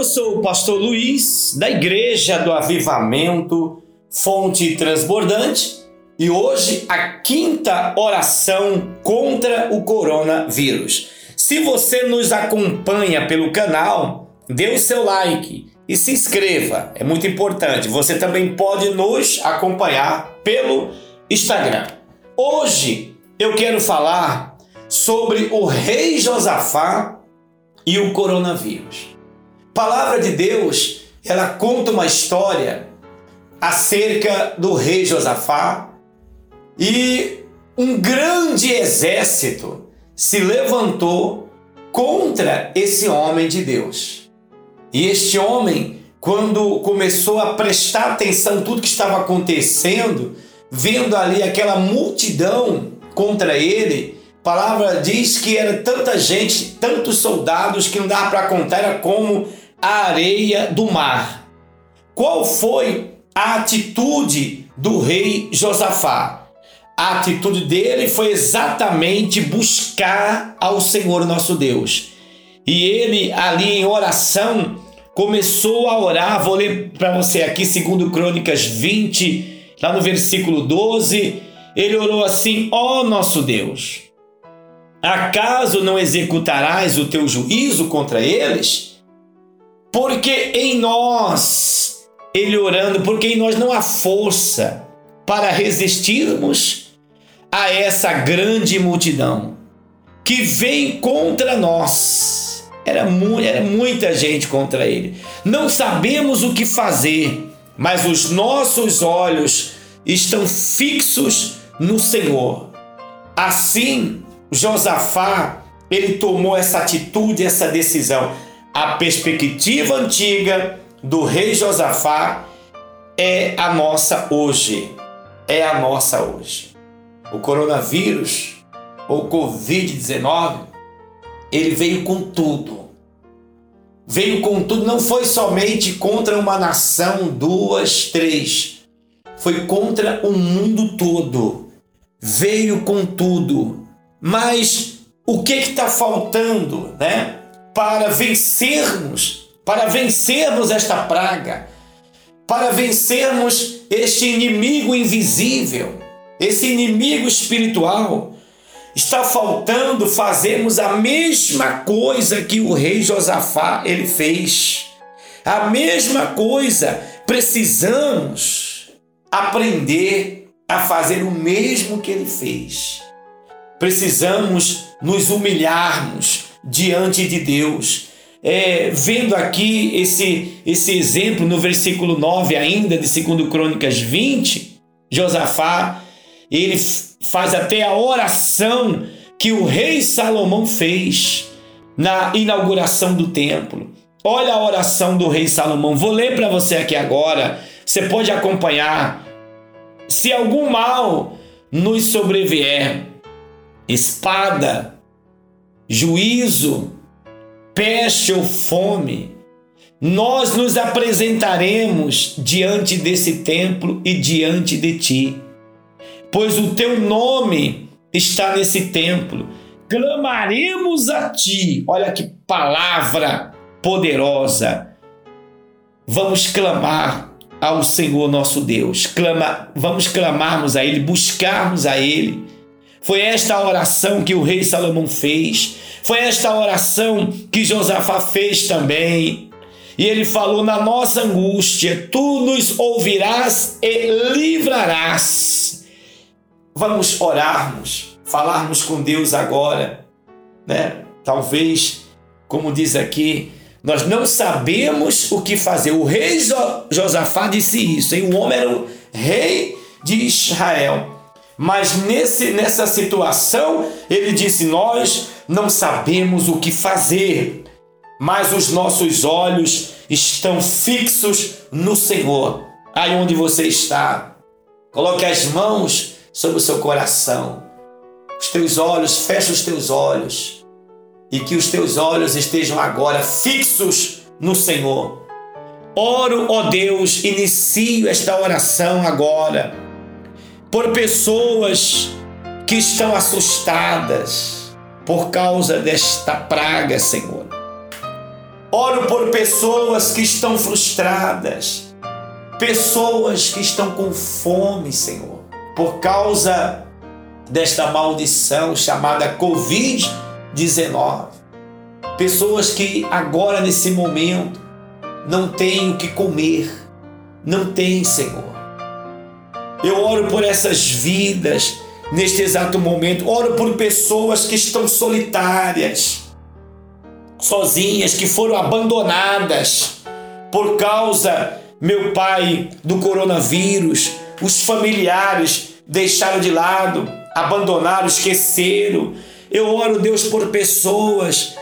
Eu sou o pastor Luiz, da Igreja do Avivamento, Fonte Transbordante, e hoje a quinta oração contra o coronavírus. Se você nos acompanha pelo canal, dê o seu like e se inscreva, é muito importante. Você também pode nos acompanhar pelo Instagram. Hoje eu quero falar sobre o rei Josafá e o coronavírus. Palavra de Deus, ela conta uma história acerca do rei Josafá e um grande exército se levantou contra esse homem de Deus. E este homem, quando começou a prestar atenção tudo que estava acontecendo, vendo ali aquela multidão contra ele, a palavra diz que era tanta gente, tantos soldados que não dava para contar, era como a areia do mar. Qual foi a atitude do rei Josafá? A atitude dele foi exatamente buscar ao Senhor nosso Deus. E ele, ali em oração, começou a orar. Vou ler para você aqui, segundo Crônicas 20, lá no versículo 12. Ele orou assim: Ó oh, nosso Deus Acaso não executarás o teu juízo contra eles? Porque em nós, ele orando, porque em nós não há força para resistirmos a essa grande multidão que vem contra nós. Era, mu era muita gente contra ele. Não sabemos o que fazer, mas os nossos olhos estão fixos no Senhor. Assim, Josafá, ele tomou essa atitude, essa decisão. A perspectiva antiga do rei Josafá é a nossa hoje. É a nossa hoje. O coronavírus, ou Covid-19, ele veio com tudo. Veio com tudo, não foi somente contra uma nação, duas, três. Foi contra o mundo todo. Veio com tudo. Mas o que está faltando, né? Para vencermos, para vencermos esta praga, para vencermos este inimigo invisível, esse inimigo espiritual, está faltando fazermos a mesma coisa que o rei Josafá ele fez. A mesma coisa, precisamos aprender a fazer o mesmo que ele fez precisamos nos humilharmos diante de Deus. É, vendo aqui esse, esse exemplo no versículo 9 ainda de 2 Crônicas 20, Josafá, ele faz até a oração que o rei Salomão fez na inauguração do templo. Olha a oração do rei Salomão. Vou ler para você aqui agora. Você pode acompanhar. Se algum mal nos sobrevier, espada, juízo, peste ou fome, nós nos apresentaremos diante desse templo e diante de ti, pois o teu nome está nesse templo. Clamaremos a ti. Olha que palavra poderosa. Vamos clamar ao Senhor nosso Deus. Clama, vamos clamarmos a ele, buscarmos a ele foi esta a oração que o rei Salomão fez. Foi esta a oração que Josafá fez também. E ele falou: Na nossa angústia, tu nos ouvirás e livrarás. Vamos orarmos, falarmos com Deus agora, né? Talvez, como diz aqui, nós não sabemos o que fazer. O rei Josafá disse isso, e o homem era o rei de Israel. Mas nesse, nessa situação, ele disse: Nós não sabemos o que fazer, mas os nossos olhos estão fixos no Senhor. Aí onde você está, coloque as mãos sobre o seu coração, os teus olhos, feche os teus olhos e que os teus olhos estejam agora fixos no Senhor. Oro, ó Deus, inicio esta oração agora por pessoas que estão assustadas por causa desta praga, Senhor. Oro por pessoas que estão frustradas, pessoas que estão com fome, Senhor, por causa desta maldição chamada Covid-19. Pessoas que agora, nesse momento, não têm o que comer, não têm, Senhor. Eu oro por essas vidas neste exato momento, oro por pessoas que estão solitárias, sozinhas, que foram abandonadas por causa, meu Pai, do coronavírus. Os familiares deixaram de lado, abandonaram, esqueceram. Eu oro, Deus, por pessoas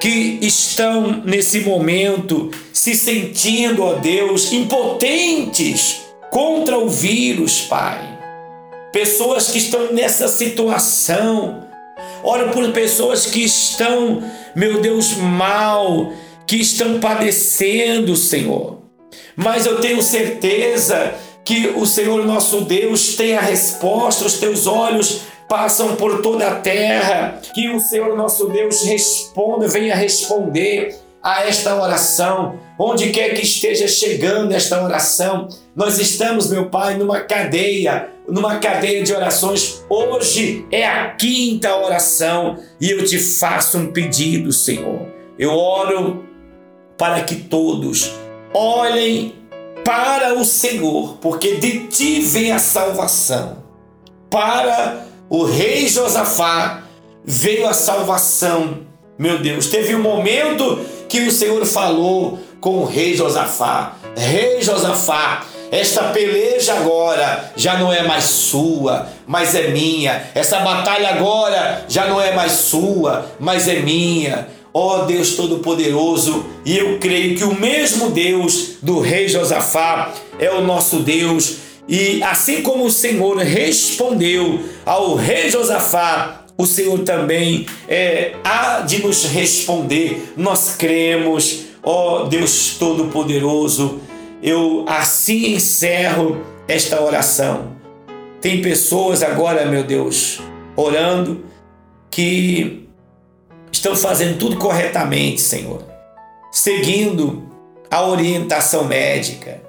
que estão nesse momento se sentindo, ó Deus, impotentes contra o vírus, Pai. Pessoas que estão nessa situação. Oro por pessoas que estão, meu Deus, mal, que estão padecendo, Senhor. Mas eu tenho certeza que o Senhor nosso Deus tem a resposta, os teus olhos passam por toda a terra, que o Senhor nosso Deus responda, venha responder a esta oração, onde quer que esteja chegando esta oração. Nós estamos, meu Pai, numa cadeia, numa cadeia de orações. Hoje é a quinta oração e eu te faço um pedido, Senhor. Eu oro para que todos olhem para o Senhor, porque de ti vem a salvação. Para o rei Josafá veio a salvação. Meu Deus, teve um momento que o Senhor falou com o rei Josafá: Rei Josafá, esta peleja agora já não é mais sua, mas é minha. Essa batalha agora já não é mais sua, mas é minha. Ó oh Deus Todo-Poderoso, e eu creio que o mesmo Deus do rei Josafá é o nosso Deus. E assim como o Senhor respondeu ao rei Josafá, o Senhor também é, há de nos responder. Nós cremos, ó Deus Todo-Poderoso. Eu assim encerro esta oração. Tem pessoas agora, meu Deus, orando que estão fazendo tudo corretamente, Senhor, seguindo a orientação médica.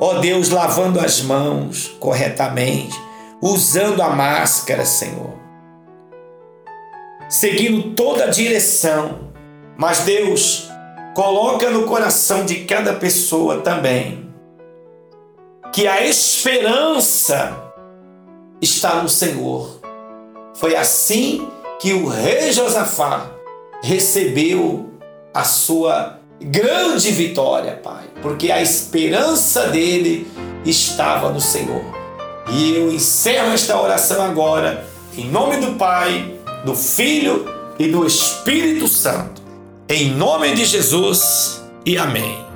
Ó Deus, lavando as mãos corretamente, usando a máscara, Senhor, seguindo toda a direção. Mas Deus, coloca no coração de cada pessoa também que a esperança está no Senhor. Foi assim que o rei Josafá recebeu a sua grande vitória, Pai, porque a esperança dele estava no Senhor. E eu encerro esta oração agora, em nome do Pai, do Filho e do Espírito Santo. Em nome de Jesus e amém.